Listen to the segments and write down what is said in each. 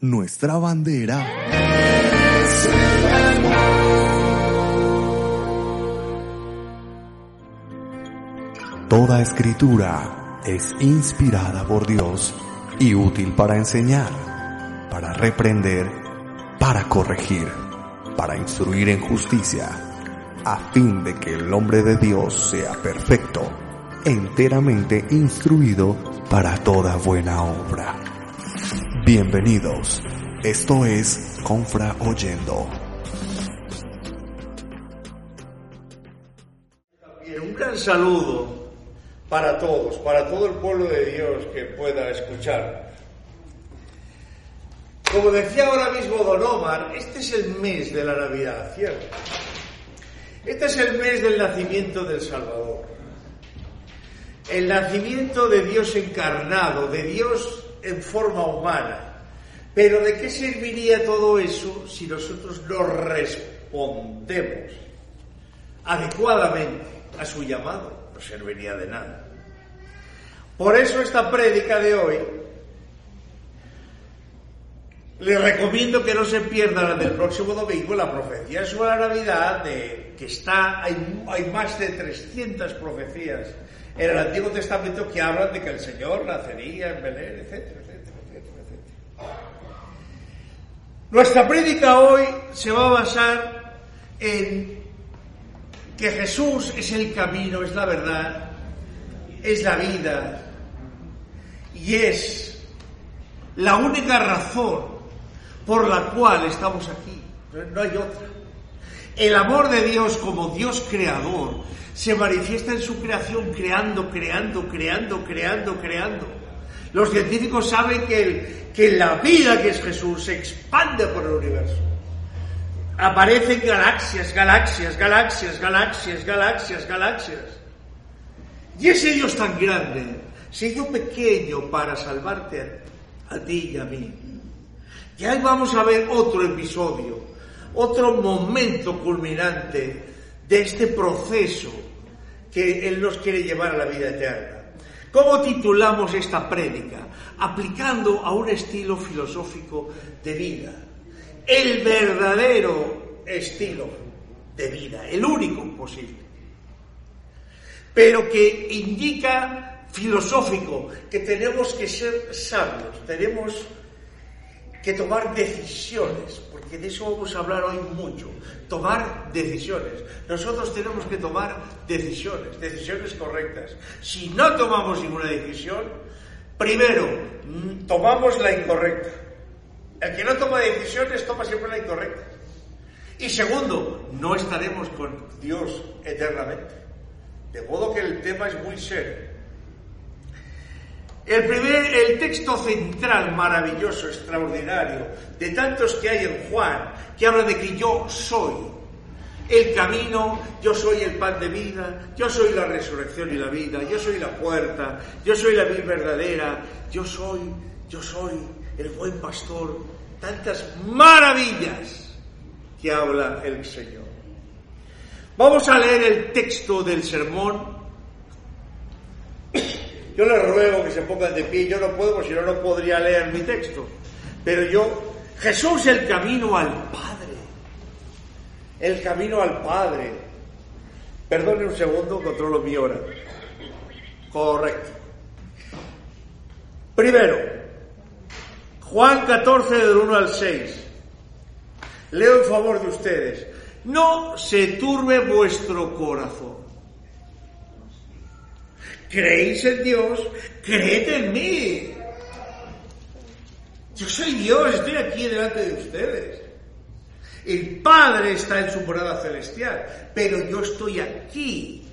nuestra bandera. Toda escritura es inspirada por Dios y útil para enseñar, para reprender, para corregir, para instruir en justicia, a fin de que el hombre de Dios sea perfecto, enteramente instruido para toda buena obra. Bienvenidos, esto es Confra Oyendo. un gran saludo para todos, para todo el pueblo de Dios que pueda escuchar. Como decía ahora mismo Don Omar, este es el mes de la Navidad, ¿cierto? Este es el mes del nacimiento del Salvador. El nacimiento de Dios encarnado, de Dios en forma humana. Pero ¿de qué serviría todo eso si nosotros no respondemos adecuadamente a su llamado? No serviría de nada. Por eso esta prédica de hoy le recomiendo que no se pierda la del próximo domingo, la profecía sobre la Navidad, de, que está, hay, hay más de 300 profecías en el Antiguo Testamento que hablan de que el Señor nacería en Belén, etcétera, etcétera, etcétera. Nuestra prédica hoy se va a basar en que Jesús es el camino, es la verdad, es la vida y es la única razón por la cual estamos aquí. No hay otra. El amor de Dios como Dios creador se manifiesta en su creación creando, creando, creando, creando, creando. Los científicos saben que, que la vida que es Jesús se expande por el universo. Aparecen galaxias, galaxias, galaxias, galaxias, galaxias, galaxias. Y ese Dios tan grande se hizo pequeño para salvarte a, a ti y a mí. Y ahí vamos a ver otro episodio, otro momento culminante de este proceso que Él nos quiere llevar a la vida eterna. ¿Cómo titulamos esta prédica? Aplicando a un estilo filosófico de vida. El verdadero estilo de vida, el único posible. Pero que indica filosófico que tenemos que ser sabios, tenemos que tomar decisiones, porque de eso vamos a hablar hoy mucho, tomar decisiones. Nosotros tenemos que tomar decisiones, decisiones correctas. Si no tomamos ninguna decisión, primero, tomamos la incorrecta. El que no toma decisiones toma siempre la incorrecta. Y segundo, no estaremos con Dios eternamente. De modo que el tema es muy serio. El primer, el texto central maravilloso, extraordinario, de tantos que hay en Juan, que habla de que yo soy el camino, yo soy el pan de vida, yo soy la resurrección y la vida, yo soy la puerta, yo soy la vida verdadera, yo soy, yo soy el buen pastor, tantas maravillas que habla el Señor. Vamos a leer el texto del sermón yo les ruego que se pongan de pie, yo no puedo, porque si no, no podría leer mi texto. Pero yo, Jesús el camino al Padre. El camino al Padre. Perdone un segundo, controlo mi hora. Correcto. Primero, Juan 14 del 1 al 6. Leo en favor de ustedes. No se turbe vuestro corazón. ¿Creéis en Dios? Creed en mí. Yo soy Dios, estoy aquí delante de ustedes. El Padre está en su morada celestial, pero yo estoy aquí,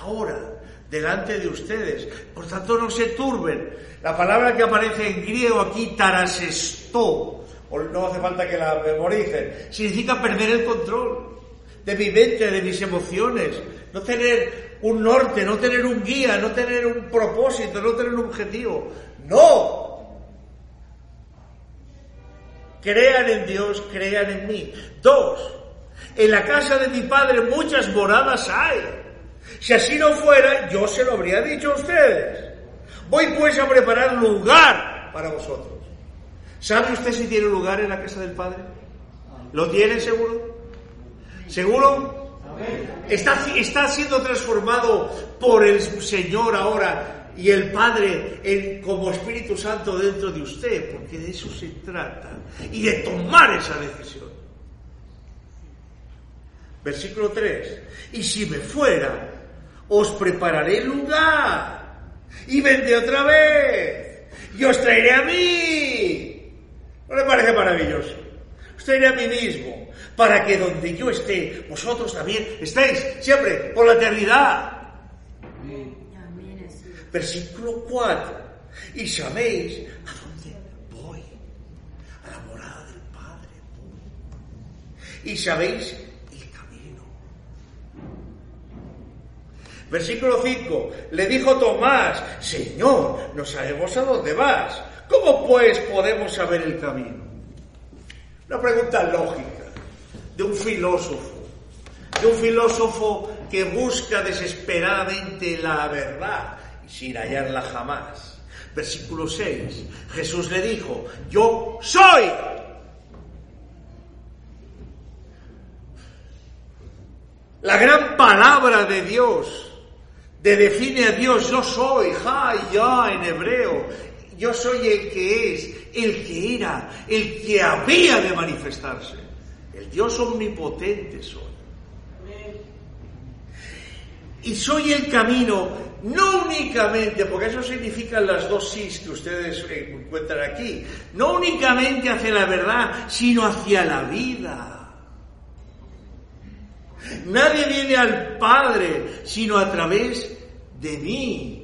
ahora, delante de ustedes. Por tanto, no se turben. La palabra que aparece en griego aquí, tarasestó, o no hace falta que la memoricen, significa perder el control de mi mente, de mis emociones, no tener un norte, no tener un guía, no tener un propósito, no tener un objetivo. No. Crean en Dios, crean en mí. Dos, en la casa de mi padre muchas moradas hay. Si así no fuera, yo se lo habría dicho a ustedes. Voy pues a preparar lugar para vosotros. ¿Sabe usted si tiene lugar en la casa del Padre? ¿Lo tiene seguro? ¿Seguro? Está, está siendo transformado por el Señor ahora y el Padre en, como Espíritu Santo dentro de usted, porque de eso se trata y de tomar esa decisión. Versículo 3. Y si me fuera, os prepararé lugar y vendré otra vez y os traeré a mí. ¿No le parece maravilloso? Os traeré a mí mismo para que donde yo esté, vosotros también estéis siempre por la eternidad. Versículo 4. Y sabéis a dónde voy, a la morada del Padre. Y sabéis Versículo 5. Le dijo Tomás, Señor, no sabemos a dónde vas. ¿Cómo pues podemos saber el camino? Una pregunta lógica de un filósofo, de un filósofo que busca desesperadamente la verdad sin hallarla jamás. Versículo 6. Jesús le dijo, yo soy. La gran palabra de Dios de define a Dios, yo soy, ja, ya en hebreo, yo soy el que es, el que era, el que había de manifestarse. El Dios omnipotente soy. Y soy el camino, no únicamente, porque eso significan las dos sís que ustedes encuentran aquí, no únicamente hacia la verdad, sino hacia la vida. Nadie viene al Padre sino a través de mí.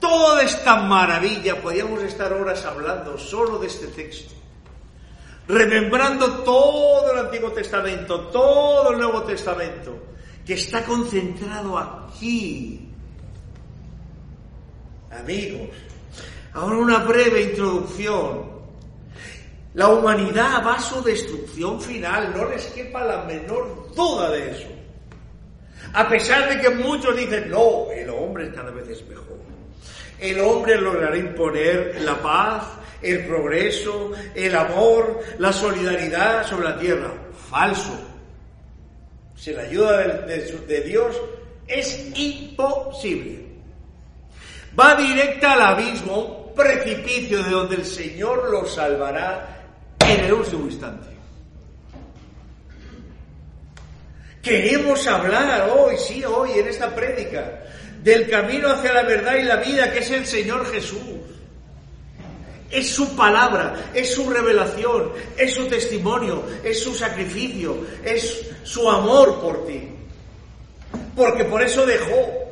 Toda esta maravilla, podríamos estar horas hablando solo de este texto, remembrando todo el Antiguo Testamento, todo el Nuevo Testamento, que está concentrado aquí. Amigos, ahora una breve introducción la humanidad va a su destrucción final, no les quepa la menor duda de eso. A pesar de que muchos dicen, no, el hombre cada vez es mejor. El hombre logrará imponer la paz, el progreso, el amor, la solidaridad sobre la tierra. Falso. Sin la ayuda de, de Dios es imposible. Va directa al abismo, un precipicio de donde el Señor lo salvará en el último instante. Queremos hablar hoy, sí, hoy, en esta prédica, del camino hacia la verdad y la vida que es el Señor Jesús. Es su palabra, es su revelación, es su testimonio, es su sacrificio, es su amor por ti. Porque por eso dejó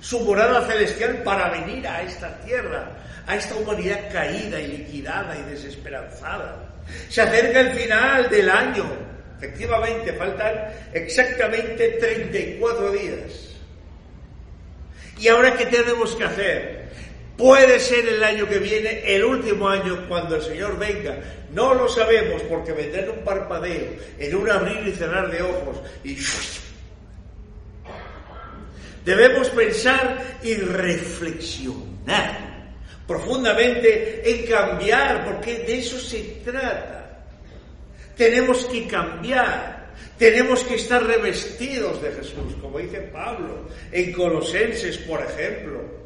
su morada celestial para venir a esta tierra, a esta humanidad caída y liquidada y desesperanzada. Se acerca el final del año. Efectivamente, faltan exactamente 34 días. ¿Y ahora qué tenemos que hacer? Puede ser el año que viene, el último año, cuando el Señor venga. No lo sabemos porque vendrá en un parpadeo, en un abrir y cerrar de ojos. Y debemos pensar y reflexionar profundamente en cambiar, porque de eso se trata. Tenemos que cambiar, tenemos que estar revestidos de Jesús, como dice Pablo en Colosenses, por ejemplo,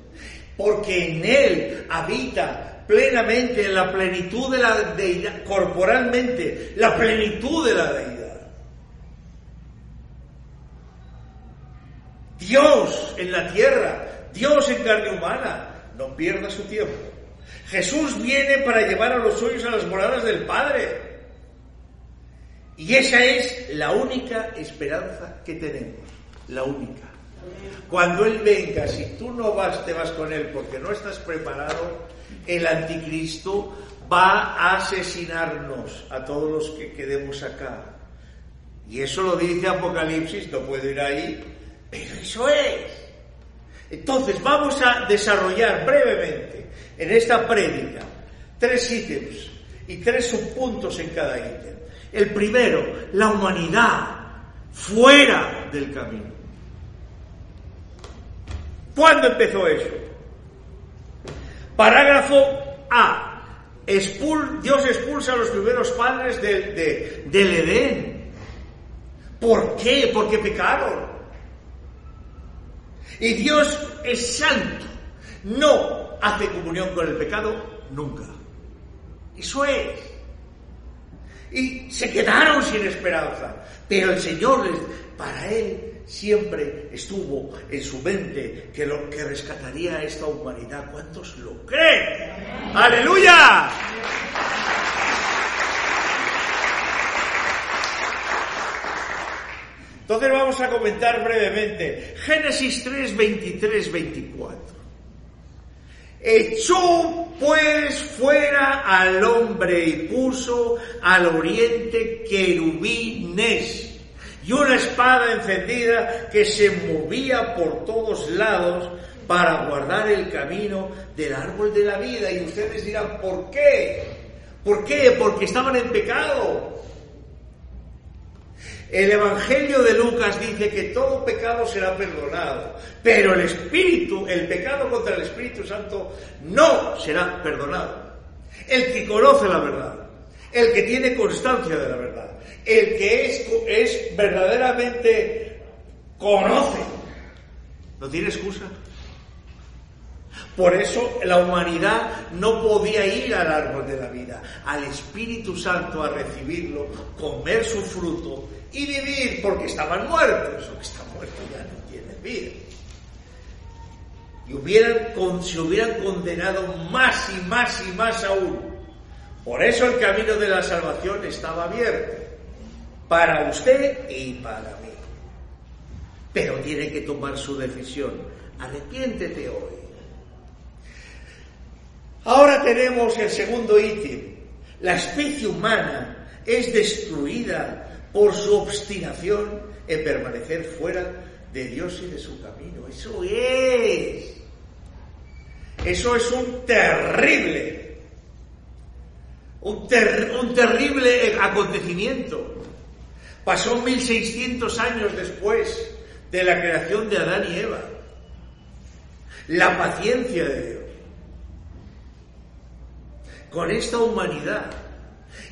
porque en Él habita plenamente la plenitud de la deidad, corporalmente, la plenitud de la deidad. Dios en la tierra, Dios en carne humana, no pierda su tiempo. Jesús viene para llevar a los suyos a las moradas del Padre. Y esa es la única esperanza que tenemos, la única. Cuando Él venga, si tú no vas, te vas con Él porque no estás preparado, el anticristo va a asesinarnos a todos los que quedemos acá. Y eso lo dice Apocalipsis, no puedo ir ahí, pero eso es. Entonces, vamos a desarrollar brevemente en esta prédica tres ítems y tres subpuntos en cada ítem. El primero, la humanidad fuera del camino. ¿Cuándo empezó eso? Parágrafo A. Dios expulsa a los primeros padres del Edén. ¿Por qué? Porque pecaron. Y Dios es santo. No hace comunión con el pecado nunca. Eso es. Y se quedaron sin esperanza. Pero el Señor, les, para Él, siempre estuvo en su mente que lo que rescataría a esta humanidad. ¿Cuántos lo creen? ¡Aleluya! Entonces vamos a comentar brevemente Génesis 3, 23, 24. Echó pues fuera al hombre y puso al oriente querubines y una espada encendida que se movía por todos lados para guardar el camino del árbol de la vida. Y ustedes dirán, ¿por qué? ¿Por qué? Porque estaban en pecado. El Evangelio de Lucas dice que todo pecado será perdonado, pero el Espíritu, el pecado contra el Espíritu Santo no será perdonado. El que conoce la verdad, el que tiene constancia de la verdad, el que es, es verdaderamente conoce, no tiene excusa. Por eso la humanidad no podía ir al árbol de la vida, al Espíritu Santo a recibirlo, comer su fruto y vivir, porque estaban muertos. O que está muerto ya no tiene vida. Y hubieran, se hubieran condenado más y más y más aún. Por eso el camino de la salvación estaba abierto para usted y para mí. Pero tiene que tomar su decisión. Arrepiéntete hoy. Ahora tenemos el segundo ítem. La especie humana es destruida por su obstinación en permanecer fuera de Dios y de su camino. Eso es. Eso es un terrible, un, un terrible acontecimiento. Pasó 1600 años después de la creación de Adán y Eva. La paciencia de Dios. Con esta humanidad.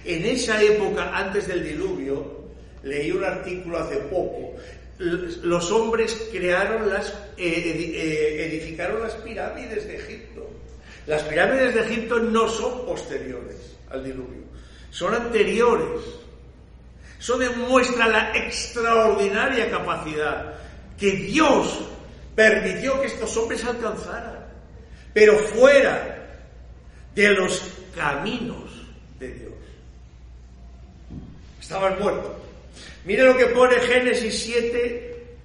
En esa época, antes del diluvio, leí un artículo hace poco, los hombres crearon las, eh, eh, edificaron las pirámides de Egipto. Las pirámides de Egipto no son posteriores al diluvio, son anteriores. Eso demuestra la extraordinaria capacidad que Dios permitió que estos hombres alcanzaran, pero fuera de los caminos de Dios. Estaban muertos. Mire lo que pone Génesis 7,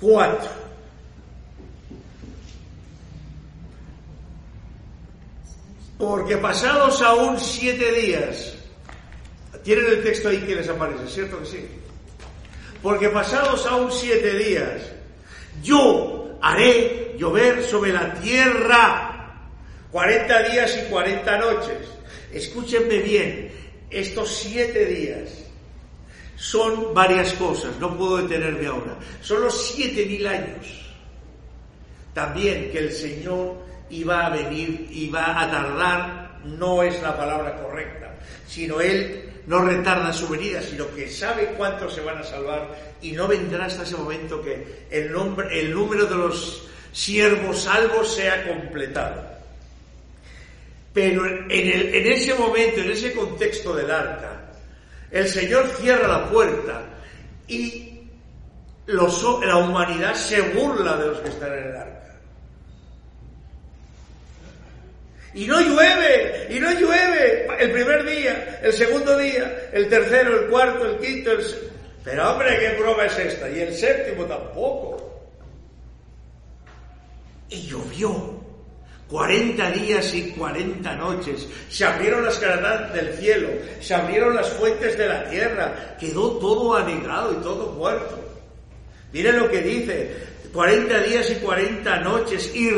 4. Porque pasados aún siete días, tienen el texto ahí que les aparece, ¿cierto que sí? Porque pasados aún siete días, yo haré llover sobre la tierra 40 días y 40 noches. Escúchenme bien, estos siete días son varias cosas, no puedo detenerme ahora. Son los siete mil años. También que el Señor iba a venir, iba a tardar, no es la palabra correcta, sino Él no retarda su venida, sino que sabe cuántos se van a salvar y no vendrá hasta ese momento que el, nombre, el número de los siervos salvos sea completado. Pero en, en ese momento, en ese contexto del arca, el Señor cierra la puerta y la humanidad se burla de los que están en el arca. Y no llueve, y no llueve el primer día, el segundo día, el tercero, el cuarto, el quinto, el... Pero hombre, ¿qué prueba es esta? Y el séptimo tampoco. Y llovió. 40 días y 40 noches. Se abrieron las cataratas del cielo, se abrieron las fuentes de la tierra, quedó todo anegado y todo muerto. Miren lo que dice, 40 días y 40 noches y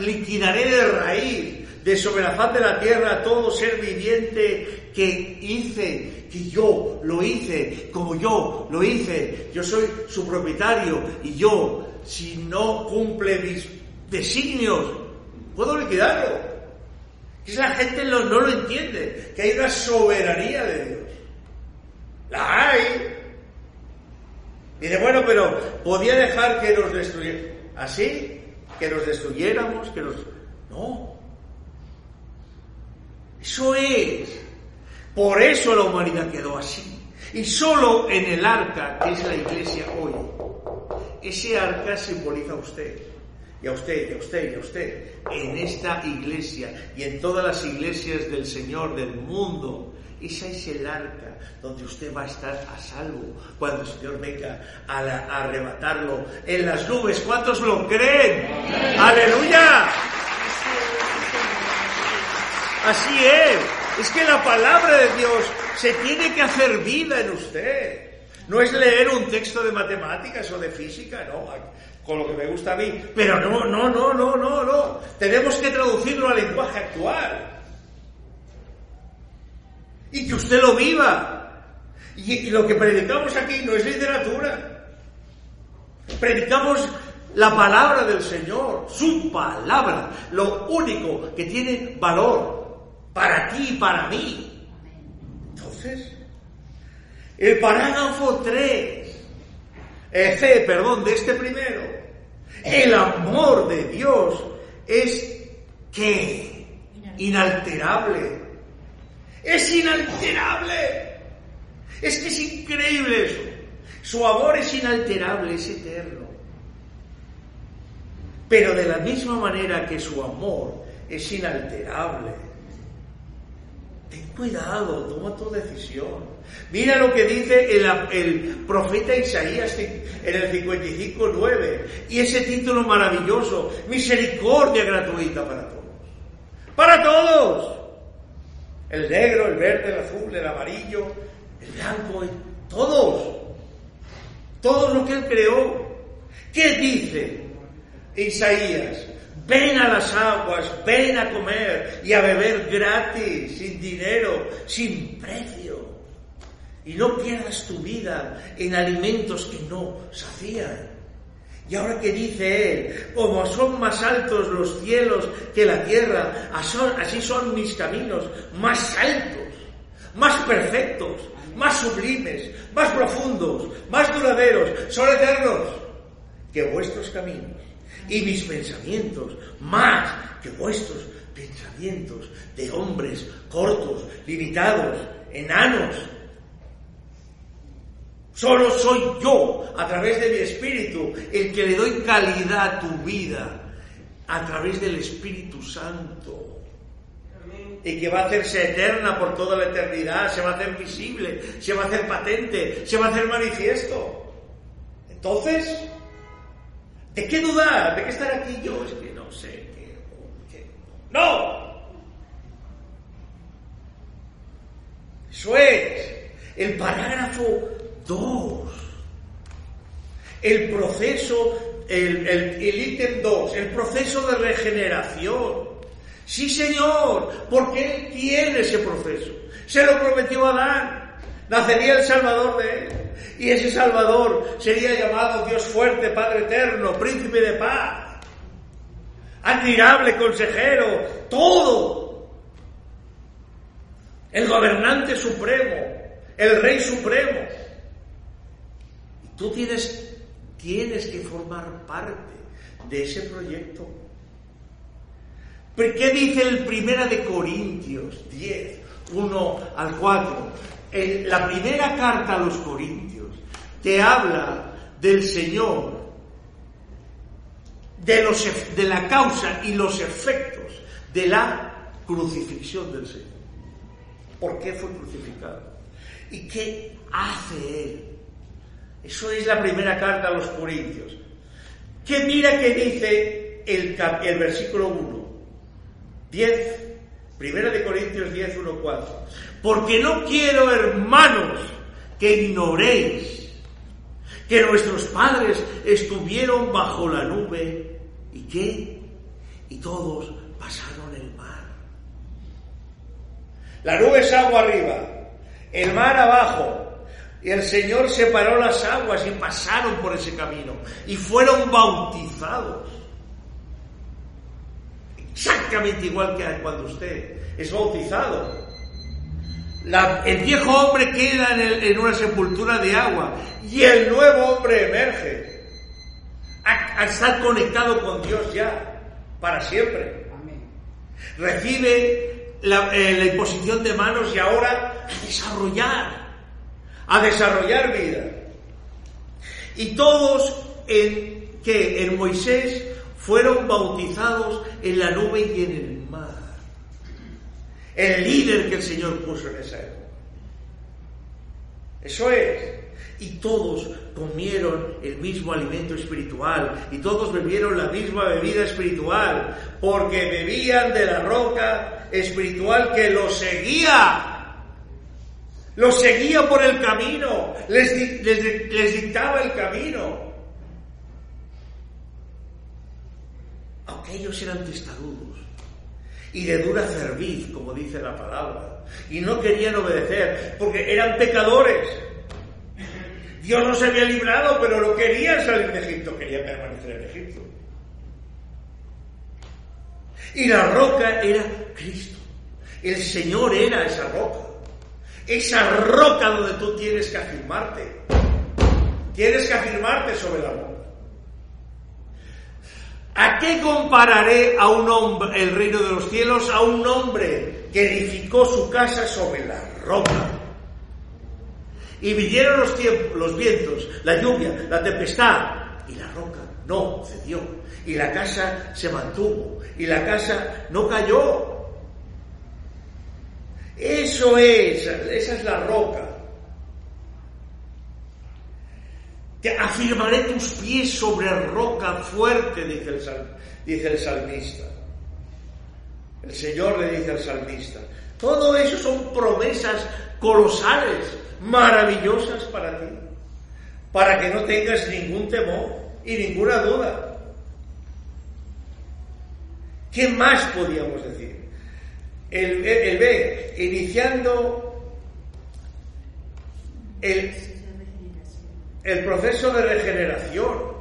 liquidaré de raíz, de sobre la faz de la tierra todo ser viviente que hice, que yo lo hice, como yo lo hice. Yo soy su propietario y yo, si no cumple mis designios, puedo liquidarlo. Es la gente no, lo entiende, que hay una soberanía de Dios. La hay. Dice, bueno, pero podía dejar que nos destruyera. ¿Así? Que nos destruyéramos, que nos... No. Eso es. Por eso la humanidad quedó así. Y solo en el arca, que es la iglesia hoy, ese arca simboliza a usted, y a usted, y a usted, y a usted, en esta iglesia y en todas las iglesias del Señor del mundo. Esa es el arca donde usted va a estar a salvo cuando el Señor venga a, a arrebatarlo en las nubes. ¿Cuántos lo creen? ¡Aleluya! Así es. Es que la palabra de Dios se tiene que hacer vida en usted. No es leer un texto de matemáticas o de física, no, con lo que me gusta a mí. Pero no, no, no, no, no, no. Tenemos que traducirlo al lenguaje actual. Y que usted lo viva. Y, lo que predicamos aquí no es literatura. Predicamos la palabra del Señor, su palabra, lo único que tiene valor para ti y para mí. Entonces, el parágrafo 3, eh, C, perdón, de este primero, el amor de Dios es que inalterable. Es inalterable. Es que es increíble eso. Su amor es inalterable, es eterno. Pero de la misma manera que su amor es inalterable, ten cuidado, toma tu decisión. Mira lo que dice el, profeta Isaías en el 55.9 y ese título maravilloso, misericordia gratuita para todos. Para todos. El negro, el verde, el azul, el amarillo, el blanco, todos. Todo lo que él creó. ¿Qué dice Isaías? Ven a las aguas, ven a comer y a beber gratis, sin dinero, sin precio. Y no pierdas tu vida en alimentos que no sacían. Y ahora que dice él, como son más altos los cielos que la tierra, así son mis caminos, más altos, más perfectos, más sublimes, más profundos, más duraderos, son eternos que vuestros caminos y mis pensamientos más que vuestros pensamientos de hombres cortos, limitados, enanos. Solo soy yo, a través de mi espíritu, el que le doy calidad a tu vida, a través del Espíritu Santo. Y que va a hacerse eterna por toda la eternidad, se va a hacer visible, se va a hacer patente, se va a hacer manifiesto. Entonces, ¿De qué dudar? ¿De qué estar aquí yo? Es que no sé qué. ¡No! Eso es. El parágrafo 2. El proceso, el, el, ítem 2, el proceso de regeneración. Sí, Señor, porque Él tiene ese proceso. Se lo prometió a Adán. Nacería el Salvador de él. Y ese Salvador sería llamado Dios fuerte, Padre eterno, príncipe de paz, admirable consejero, todo. El gobernante supremo, el rey supremo. Tú tienes, tienes que formar parte de ese proyecto. ¿Qué dice el Primera de Corintios 10, 1 al 4? la primera carta a los Corintios te habla del Señor, de, los, de la causa y los efectos de la crucifixión del Señor. ¿Por qué fue crucificado? ¿Y qué hace Él? Eso es la primera carta a los Corintios. Que mira que dice el, versículo 1, 10, primera de Corintios 10, 1, 4. Porque no quiero, hermanos, que ignoréis que nuestros padres estuvieron bajo la nube y qué? Y todos pasaron el mar. La nube es agua arriba, el mar abajo. Y el Señor separó las aguas y pasaron por ese camino y fueron bautizados. exactamente igual que cuando usted es bautizado. el viejo hombre queda en, en, una sepultura de agua y el nuevo hombre emerge. A, estar conectado con Dios ya, para siempre. Recibe la, eh, la imposición de manos y ahora a desarrollar, a desarrollar vida. Y todos en que en Moisés fueron bautizados en la nube y en el mar. El líder que el Señor puso en esa época. Eso es. Y todos comieron el mismo alimento espiritual y todos bebieron la misma bebida espiritual porque bebían de la roca espiritual que los seguía. Los seguía por el camino, les, les dictaba el camino. aunque ellos eran testarudos y de dura cerviz, como dice la palabra, y no querían obedecer porque eran pecadores. Dios los había librado, pero no querían salir de Egipto, querían permanecer en Egipto. Y la roca era Cristo. El Señor era esa roca. Esa roca donde tú tienes que afirmarte. Tienes que afirmarte sobre la roca. ¿A qué compararé a un hombre, el reino de los cielos, a un hombre que edificó su casa sobre la roca? Y vinieron los, tiempos, los vientos, la lluvia, la tempestad, y la roca no cedió. Y la casa se mantuvo, y la casa no cayó. Eso es, esa es la roca. Te afirmaré tus pies sobre roca fuerte, dice el, dice el salmista. El Señor le dice al salmista. Todo eso son promesas colosales, maravillosas para ti, para que no tengas ningún temor y ninguna duda. ¿Qué más podíamos decir? El, el, B, iniciando el el proceso de regeneración.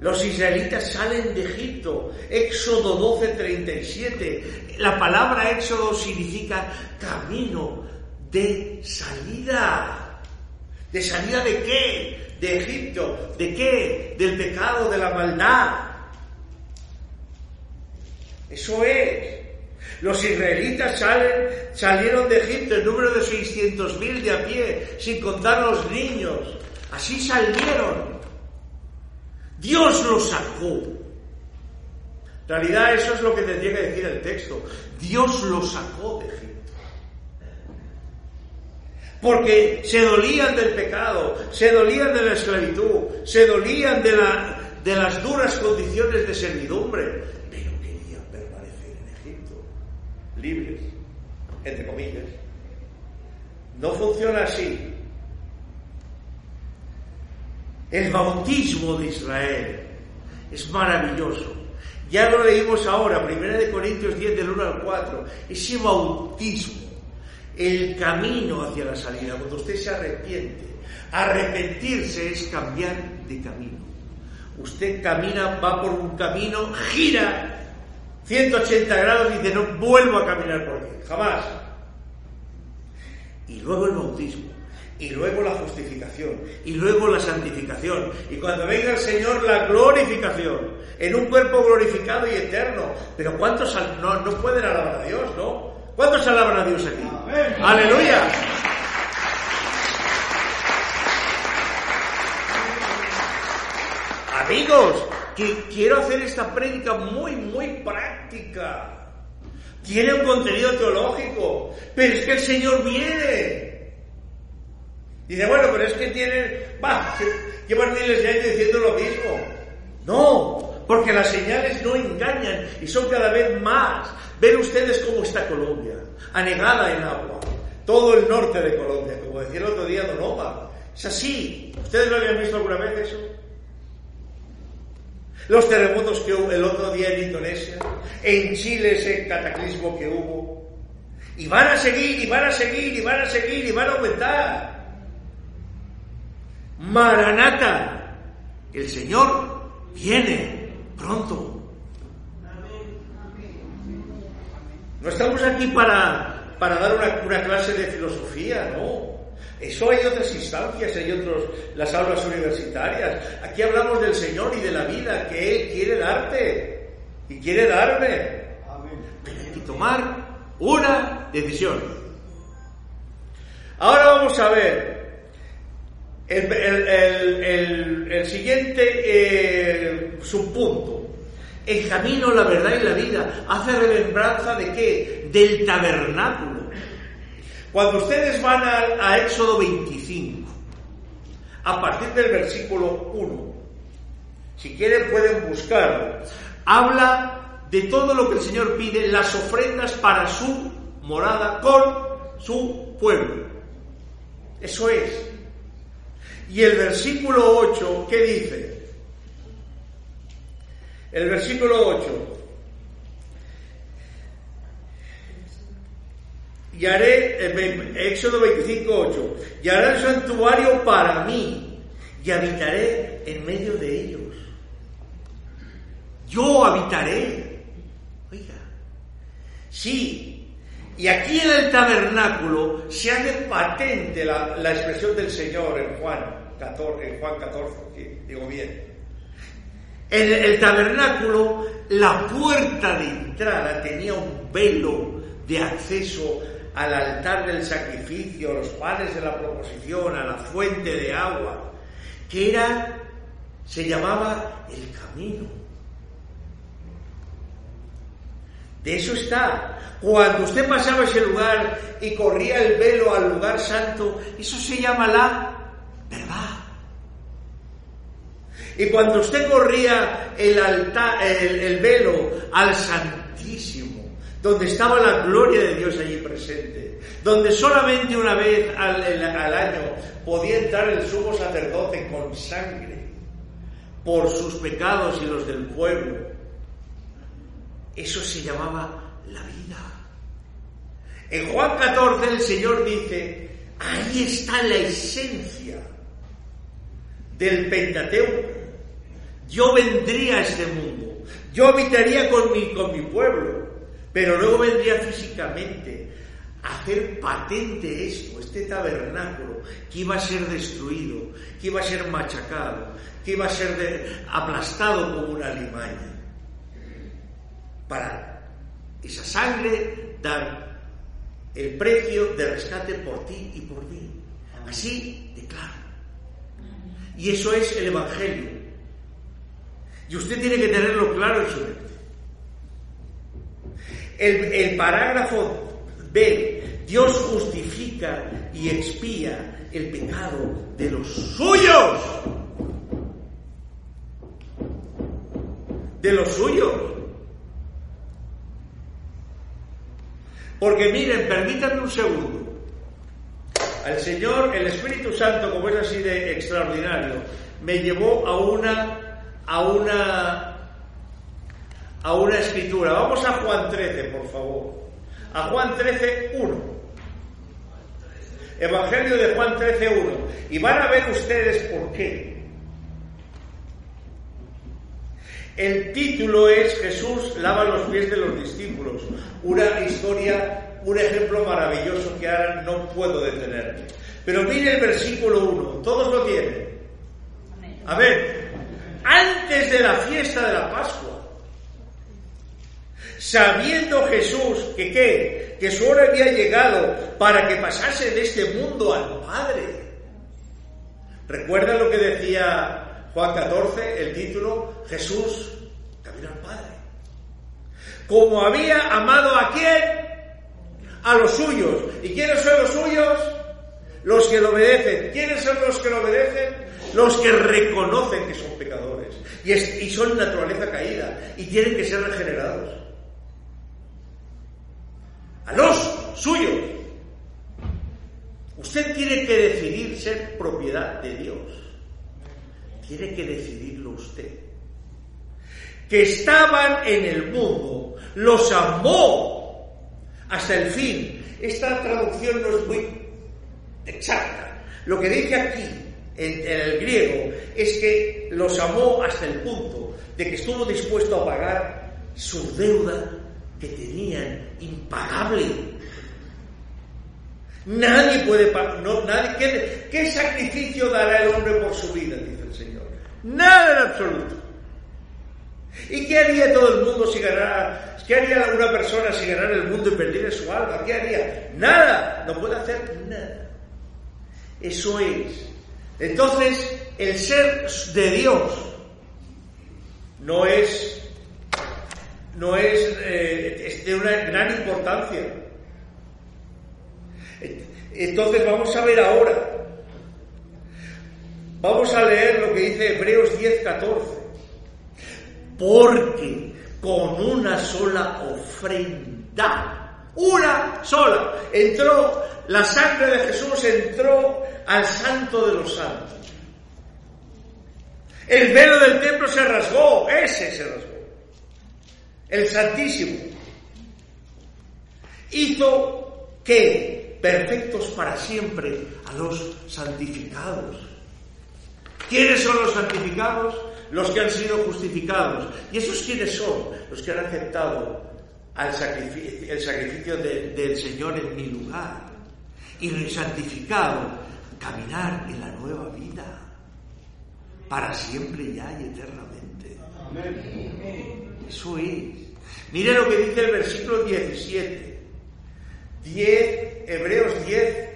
Los israelitas salen de Egipto, Éxodo 12, 37. La palabra Éxodo significa camino de salida. ¿De salida de qué? De Egipto. ¿De qué? Del pecado, de la maldad. Eso es. Los israelitas salen, salieron de Egipto en número de 600.000 de a pie, sin contar los niños. Así salieron. Dios los sacó. En realidad eso es lo que tendría que decir el texto. Dios los sacó de Egipto. Porque se dolían del pecado, se dolían de la esclavitud, se dolían de, la, de las duras condiciones de servidumbre, libres, entre comillas. No funciona así. El bautismo de Israel es maravilloso. Ya lo leímos ahora, 1 Corintios 10 del 1 al 4. Ese bautismo, el camino hacia la salida, cuando usted se arrepiente. Arrepentirse es cambiar de camino. Usted camina, va por un camino, gira 180 grados y dice, no vuelvo a caminar por aquí, jamás. Y luego el bautismo, y luego la justificación, y luego la santificación, y cuando venga el Señor la glorificación, en un cuerpo glorificado y eterno. Pero ¿cuántos no, no pueden alabar a Dios, no? ¿Cuántos alaban a Dios aquí? Aleluya. Amigos, que quiero hacer esta prédica muy, muy práctica. Tiene un contenido teológico, pero es que el Señor viene. Dice, bueno, pero es que tienen, va, llevan miles de años diciendo lo mismo. No, porque las señales no engañan y son cada vez más. Ven ustedes cómo está Colombia, anegada en agua. Todo el norte de Colombia, como decía el otro día Donova. Es así. ¿Ustedes lo habían visto alguna vez eso? Los terremotos que hubo el otro día en Indonesia, en Chile ese cataclismo que hubo. Y van a seguir, y van a seguir, y van a seguir, y van a aumentar. Maranata, el Señor viene. pronto. No estamos aquí para, para dar una, una clase de filosofía, no. Eso hay otras instancias, hay otros, las aulas universitarias. Aquí hablamos del Señor y de la vida que Él quiere darte y quiere darme. Pero hay que tomar una decisión. Ahora vamos a ver el, el, siguiente eh, subpunto. El camino, la verdad y la vida hace remembranza de qué? Del tabernáculo. Cuando ustedes van a, Éxodo 25, a partir del versículo 1, si quieren pueden buscarlo, habla de todo lo que el Señor pide, las ofrendas para su morada con su pueblo. Eso es. Y el versículo 8, ¿qué dice? El versículo 8. Y haré, eh, Éxodo 25, 8, y haré el santuario para mí, y habitaré en medio de ellos. Yo habitaré. Oiga, sí, y aquí en el tabernáculo se hace patente la, expresión del Señor en Juan 14, en Juan 14, digo bien. En el tabernáculo, la puerta de entrada tenía un velo de acceso al altar del sacrificio, a los panes de la proposición, a la fuente de agua, que era, se llamaba el camino. De eso está. Cuando usted pasaba ese lugar y corría el velo al lugar santo, eso se llama la verdad. Y cuando usted corría el, el velo al santísimo, donde estaba la gloria de Dios allí presente, donde solamente una vez al, año podía entrar el sumo sacerdote con sangre por sus pecados y los del pueblo. Eso se llamaba la vida. En Juan 14 el Señor dice, ahí está la esencia del Pentateuco. Yo vendría a este mundo, yo habitaría con mi, con mi pueblo, pero luego vendría físicamente a hacer patente esto, este tabernáculo, que iba a ser destruido, que iba a ser machacado, que iba a ser aplastado como una limaña. Para esa sangre dar el precio de rescate por ti y por mí. Así de claro. Y eso es el Evangelio. Y usted tiene que tenerlo claro en su mente. El, parágrafo B, Dios justifica y expía el pecado de los suyos. De los suyos. Porque miren, permítanme un segundo. Al Señor, el Espíritu Santo, como es así de extraordinario, me llevó a una, a una a una escritura. Vamos a Juan 13, por favor. A Juan 13, 1. Evangelio de Juan 13, 1. Y van a ver ustedes por qué. El título es Jesús lava los pies de los discípulos. Una historia, un ejemplo maravilloso que ahora no puedo detenerme. Pero mire el versículo 1. Todos lo tienen. A ver, antes de la fiesta de la Pascua sabiendo Jesús que qué, que su hora había llegado para que pasase de este mundo al Padre. ¿Recuerda lo que decía Juan 14, el título? Jesús camino al Padre. Como había amado a quién? A los suyos. ¿Y quiénes son los suyos? Los que lo obedecen. ¿Quiénes son los que lo obedecen? Los que reconocen que son pecadores y, y son naturaleza caída y tienen que ser regenerados a los suyos. Usted tiene que decidir ser propiedad de Dios. Tiene que decidirlo usted. Que estaban en el mundo, los amó hasta el fin. Esta traducción no es muy exacta. Lo que dice aquí en, el griego es que los amó hasta el punto de que estuvo dispuesto a pagar su deuda que tenían impagable. Nadie puede pagar, no, nadie, ¿qué, ¿qué sacrificio dará el hombre por su vida? Dice el Señor. Nada en absoluto. ¿Y qué haría todo el mundo si ganara, qué haría alguna persona si ganara el mundo y perdiera su alma? ¿Qué haría? Nada, no puede hacer nada. Eso es. Entonces, el ser de Dios no es, no es, eh, es de una gran importancia. Entonces vamos a ver ahora. Vamos a leer lo que dice Hebreos 10, 14. Porque con una sola ofrenda, una sola, entró, la sangre de Jesús entró al santo de los santos. El velo del templo se rasgó, ese se rasgó. El Santísimo hizo que perfectos para siempre a los santificados. ¿Quiénes son los santificados? Los que han sido justificados. ¿Y esos quiénes son? Los que han aceptado el sacrificio del Señor en mi lugar. Y santificado, caminar en la nueva vida. Para siempre ya y eternamente. Eso es. Mire lo que dice el versículo 17. 10, Hebreos 10,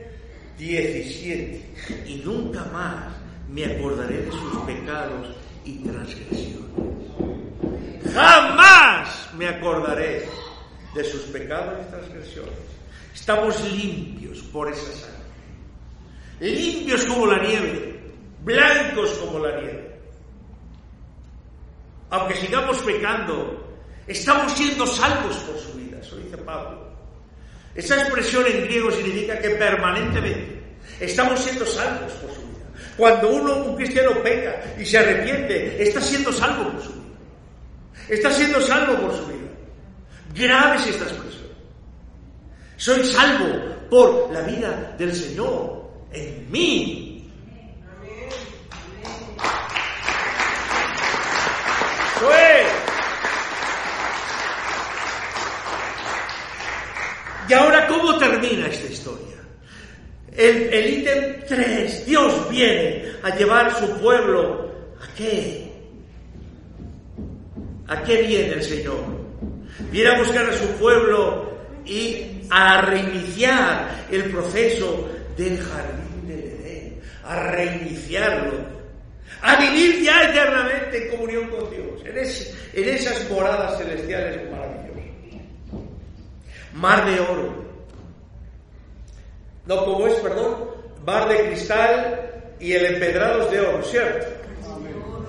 17. Y nunca más me acordaré de sus pecados y transgresiones. Jamás me acordaré de sus pecados y transgresiones. Estamos limpios por esa sangre. Limpios como la nieve, blancos como la nieve. Aunque sigamos pecando, estamos siendo salvos por su vida, eso dice Pablo. Esa expresión en griego significa que permanentemente estamos siendo salvos por su vida. Cuando uno, un cristiano, peca y se arrepiente, está siendo salvo por su vida. Está siendo salvo por su vida. Grave es esta expresión. Soy salvo por la vida del Señor en mí. Pues. ¿Y ahora cómo termina esta historia? El, ítem 3, Dios viene a llevar su pueblo. ¿A qué? ¿A qué viene el Señor? Viene a buscar a su pueblo y a reiniciar el proceso del jardín del Edén, a reiniciarlo, a vivir ya eternamente en comunión con Dios, en, en esas moradas celestiales maravillosas. Mar de oro, no, como es, perdón, bar de cristal y el empedrado es de oro, ¿cierto?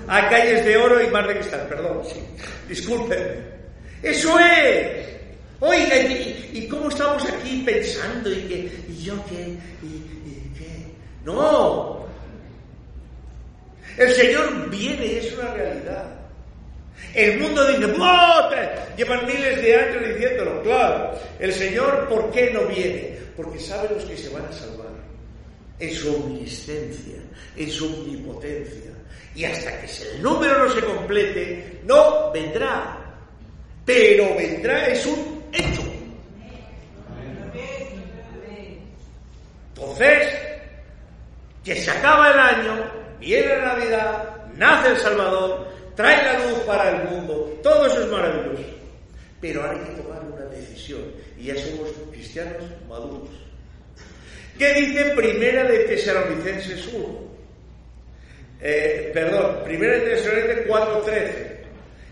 Hay calles de oro y mar de cristal, perdón, sí. Discúlpenme. Eso es. Oiga, ¿y, cómo estamos aquí pensando? ¿Y, qué, y yo qué? ¿Y, qué? No. El Señor viene y es una realidad. El mundo dice, llevan miles de años diciéndolo. Claro, el Señor, ¿por qué no viene? porque sabe los que se van a salvar, en su omniscencia, en su omnipotencia. Y hasta que el número no se complete, no vendrá. Pero vendrá, es un hecho. Entonces, que se acaba el año, viene la Navidad, nace el Salvador, trae la luz para el mundo, todo eso es maravilloso. Pero hay que tomar una decisión y ya somos cristianos maduros. ¿Qué dice Primera de Tesalonicenses 1? Eh, perdón, Primera de Tesalonicenses 4.13.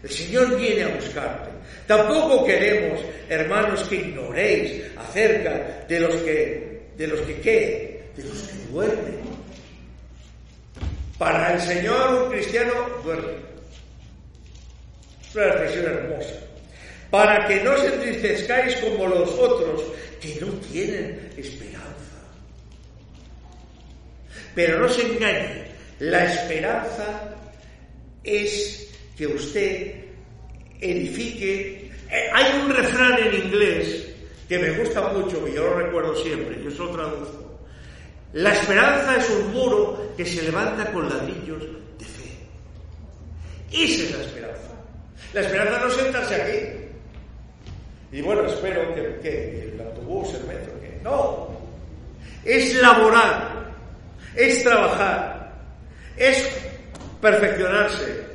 El Señor viene a buscarte. Tampoco queremos, hermanos, que ignoréis acerca de los que, de los que qué, de los que duermen. Para el Señor un cristiano duerme. Es una expresión hermosa para que no os entristezcáis como los otros que no tienen esperanza. Pero no se engañe, la esperanza es que usted edifique. Eh, hay un refrán en inglés que me gusta mucho, que yo lo recuerdo siempre, yo se lo traduzco. La esperanza es un muro que se levanta con ladrillos de fe. Esa es la esperanza. La esperanza no es sentarse aquí. Y bueno, espero que, el autobús, el metro, que no. Es laborar, es trabajar, es perfeccionarse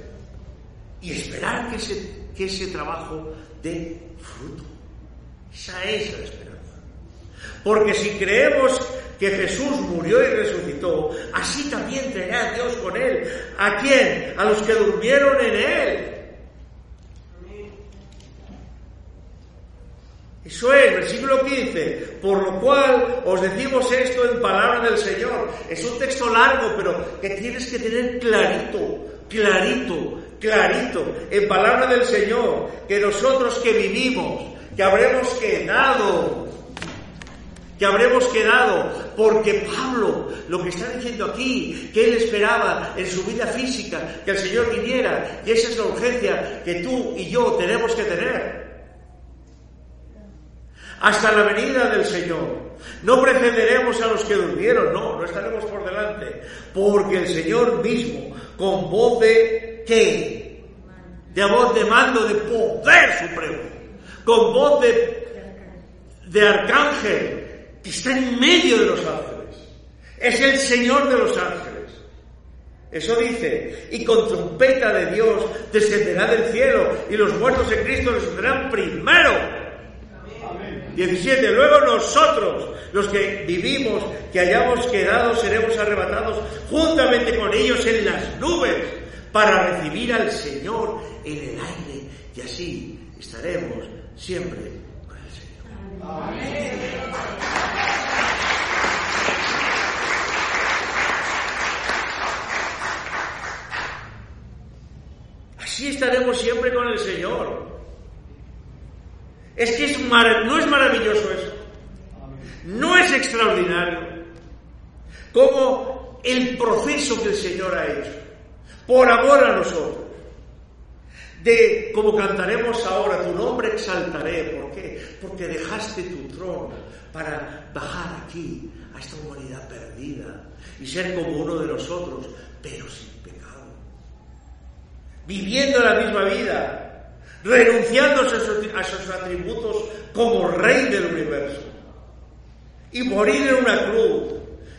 y esperar que ese, que ese trabajo dé fruto. Esa es la esperanza. Porque si creemos que Jesús murió y resucitó, así también traerá Dios con él. ¿A quién? A los que durmieron en él. Eso es, versículo 15, por lo cual os decimos esto en palabra del Señor. Es un texto largo, pero que tienes que tener clarito, clarito, clarito, en palabra del Señor, que nosotros que vivimos, que habremos quedado, que habremos quedado, porque Pablo lo que está diciendo aquí, que él esperaba en su vida física que el Señor viniera, y esa es la urgencia que tú y yo tenemos que tener. Hasta la venida del Señor. No precederemos a los que durmieron, no, no estaremos por delante, porque el Señor mismo, con voz de qué? De voz de mando, de poder supremo, con voz de, de arcángel, está en medio de los ángeles. Es el Señor de los ángeles. Eso dice, y con trompeta de Dios descenderá del cielo y los muertos en Cristo resucitarán primero. 17. Luego nosotros, los que vivimos, que hayamos quedado, seremos arrebatados juntamente con ellos en las nubes para recibir al Señor en el aire y así estaremos siempre con el Señor. Amén. Así estaremos siempre con el Señor. Es que es no es maravilloso eso. No es extraordinario. Como el proceso que el Señor ha hecho. Por amor a nosotros. De como cantaremos ahora, tu nombre exaltaré. ¿Por qué? Porque dejaste tu trono para bajar aquí a esta humanidad perdida y ser como uno de nosotros, pero sin viviendo la misma vida, renunciando a sus atributos como rey del universo, y morir en una cruz,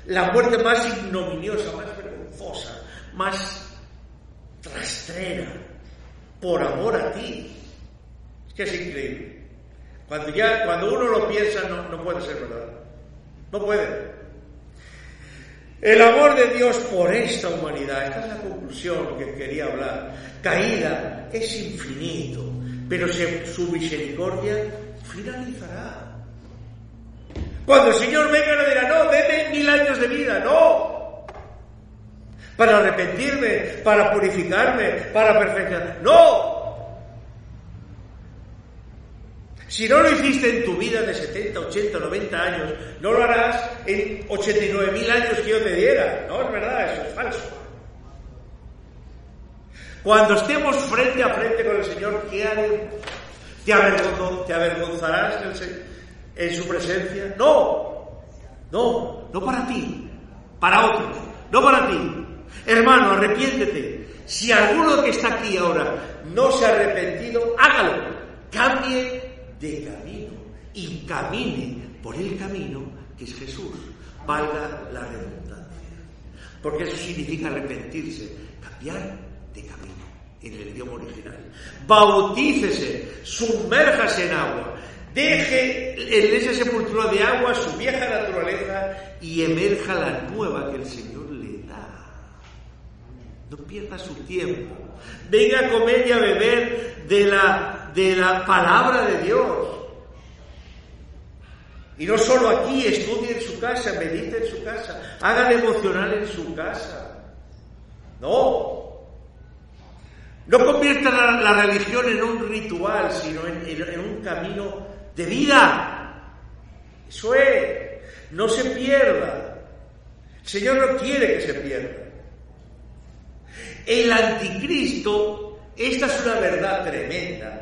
la muerte más ignominiosa, más vergonzosa, más trastrera, por amor a ti. Es que es increíble. Cuando, ya, cuando uno lo piensa, no, no puede ser verdad. No puede. El amor de Dios por esta humanidad, esta es la conclusión que quería hablar, caída es infinito, pero su misericordia finalizará. Cuando el Señor venga no dirá, no, deme mil años de vida, no. Para arrepentirme, para purificarme, para perfeccionar. No, Si no lo hiciste en tu vida de 70, 80, 90 años, no lo harás en 89 mil años que yo te diera. No, es verdad, eso es falso. Cuando estemos frente a frente con el Señor, ¿qué haremos? ¿Te, avergonzarás en, su presencia? No, no, no para ti, para otros, no para ti. Hermano, arrepiéntete. Si alguno que está aquí ahora no se ha arrepentido, hágalo. Cambie de camino y camine por el camino que es Jesús, valga la redundancia. Porque eso significa arrepentirse, cambiar de camino en el idioma original. Bautícese, sumérjase en agua, deje en esa sepultura de agua su vieja naturaleza y emerja la nueva que el Señor le da. No pierda su tiempo. Venga a comer y a beber de la de la palabra de Dios. Y no solo aquí, estudie en su casa, medite en su casa, haga devocional en su casa. No. No convierta la, religión en un ritual, sino en, un camino de vida. Eso es. No se pierda. Señor no quiere que se pierda. El anticristo, esta es una verdad tremenda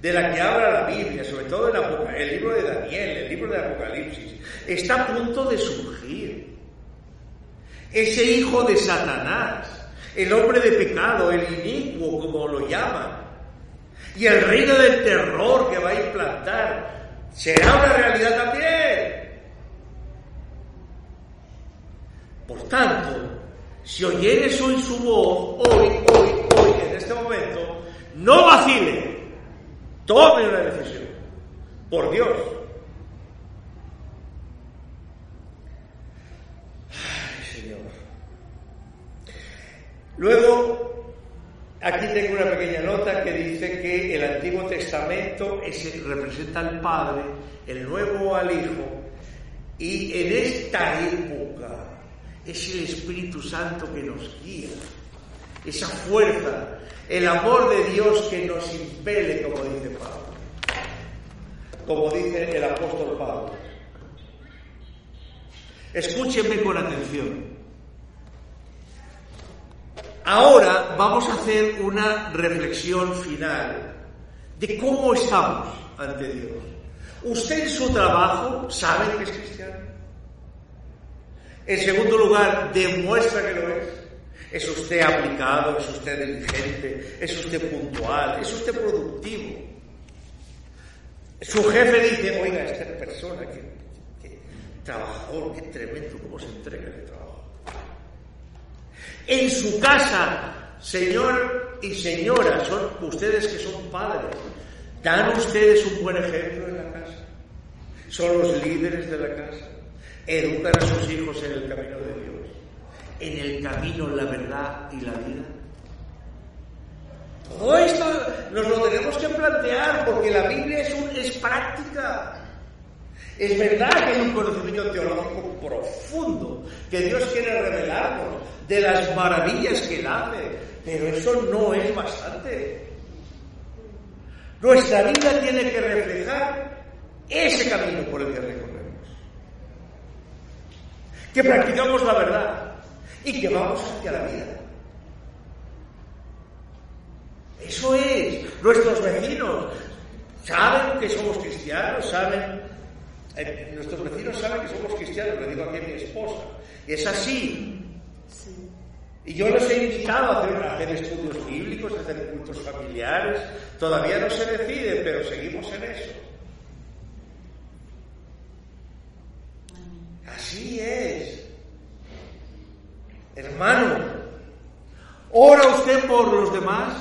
de la que habla la Biblia, sobre todo el libro de Daniel, el libro de Apocalipsis, está a punto de surgir. Ese hijo de Satanás, el hombre de pecado, el inicuo, como lo llaman, Y el reino del terror que va a implantar será una realidad también. Por tanto, si oyeres hoy su voz, hoy, hoy, hoy, en este momento, no vacile, tome una decisión, por Dios. Ay, Señor. Luego, aquí tengo una pequeña nota que dice que el Antiguo Testamento es, representa al Padre, el Nuevo al Hijo, y en esta época es el Espíritu Santo que nos guía, esa fuerza, el amor de Dios que nos impele, como dice Pablo, como dice el apóstol Pablo. Escúchenme con atención. Ahora vamos a hacer una reflexión final de cómo estamos ante Dios. ¿Usted en su trabajo sabe que es cristiano? En segundo lugar, demuestra que lo es. Es usted aplicado, es usted diligente, es usted puntual, es usted productivo. Su jefe dice, oiga, esta persona, que, trabajador, qué tremendo cómo se entrega el trabajo. En su casa, señor y señora, son ustedes que son padres, dan ustedes un buen ejemplo en la casa. Son los líderes de la casa educar a sus hijos en el camino de Dios, en el camino, la verdad y la vida. Todo esto nos lo tenemos que plantear porque la Biblia es, es práctica. Es verdad que hay un conocimiento teológico profundo que Dios quiere revelarnos de las maravillas que Él hace, pero eso no es bastante. Nuestra vida tiene que reflejar ese camino por el que recorremos que practicamos la verdad y que vamos hacia la vida. Eso es. Nuestros vecinos saben que somos cristianos, saben. Eh, nuestros vecinos saben que somos cristianos, lo digo aquí a mi esposa. Y es así. Y yo los he invitado a hacer, a hacer, estudios bíblicos, a hacer cultos familiares. Todavía no se decide, pero seguimos en eso. Así es. Hermano, ora usted por los demás,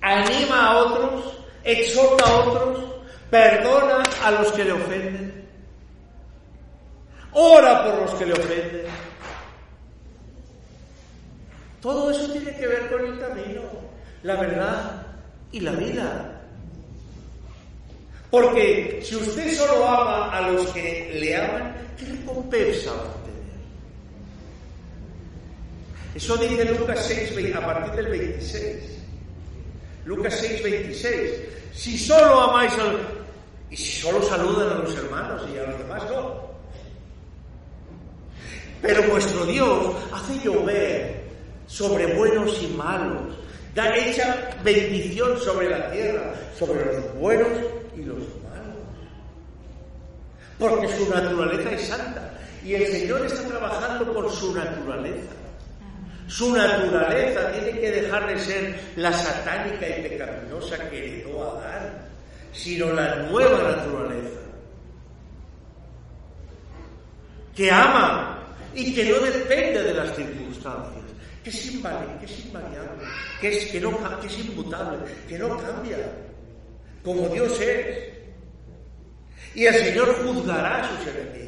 anima a otros, exhorta a otros, perdona a los que le ofenden, ora por los que le ofenden. Todo eso tiene que ver con el camino, la verdad y la vida. Porque si usted solo ama a los que le aman, ¿qué recompensa va a tener? Eso dice Lucas 6, a partir del 26. Lucas 6, 26. Si solo amáis a los... Y solo saludan a los hermanos y a los demás, no. Pero vuestro Dios hace llover sobre buenos y malos. Da hecha bendición sobre la tierra, sobre los buenos y los malos. Porque su naturaleza es santa y el Señor está trabajando por su naturaleza. Su naturaleza tiene que dejar de ser la satánica y pecaminosa que heredó a Adán, sino la nueva naturaleza. Que ama y que no depende de las circunstancias, que es invariable, que es invariable, que es, que no, que es inmutable, que no cambia como Dios es. Y el Señor juzgará a sus enemigos.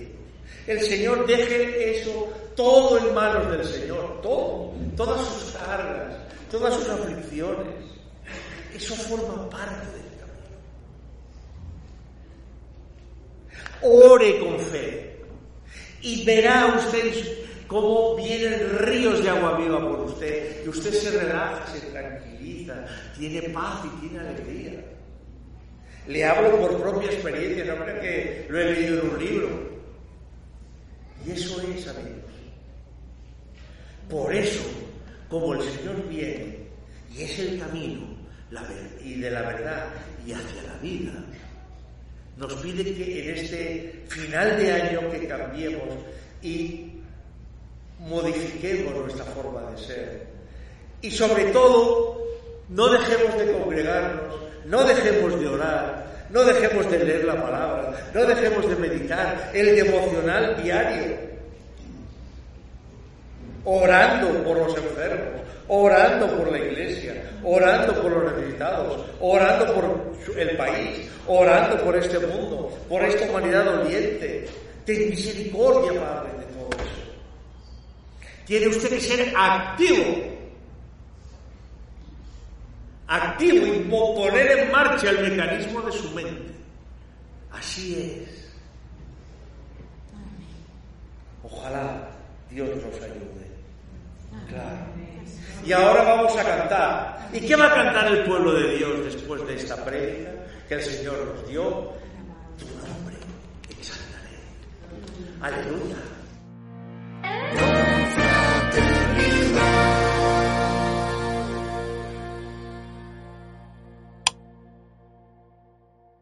El Señor deje eso todo en manos del Señor, todo, todas sus cargas, todas sus aflicciones. Eso forma parte camino. Ore con fe y verá usted cómo vienen ríos de agua viva por usted y usted se relaja, se tranquiliza, tiene paz y tiene alegría. Le hablo por propia experiencia, no creo que lo he leído en un libro. Y eso es, amigos. Por eso, como el Señor viene y es el camino y de la verdad y hacia la vida, nos pide que en este final de año que cambiemos y modifiquemos nuestra forma de ser. Y sobre todo, no dejemos de congregarnos, no dejemos de orar, no dejemos de leer la palabra, no dejemos de meditar el devocional diario, orando por los enfermos, orando por la iglesia, orando por los necesitados, orando por el país, orando por este mundo, por esta humanidad doliente. Ten misericordia, Padre, de todo eso. Tiene usted que ser activo activo y poner en marcha el mecanismo de su mente. Así es. Ojalá Dios nos ayude. Y ahora vamos a cantar. ¿Y qué va a cantar el pueblo de Dios después de esta prédica que el Señor nos dio? Tu nombre exaltaré. Aleluya.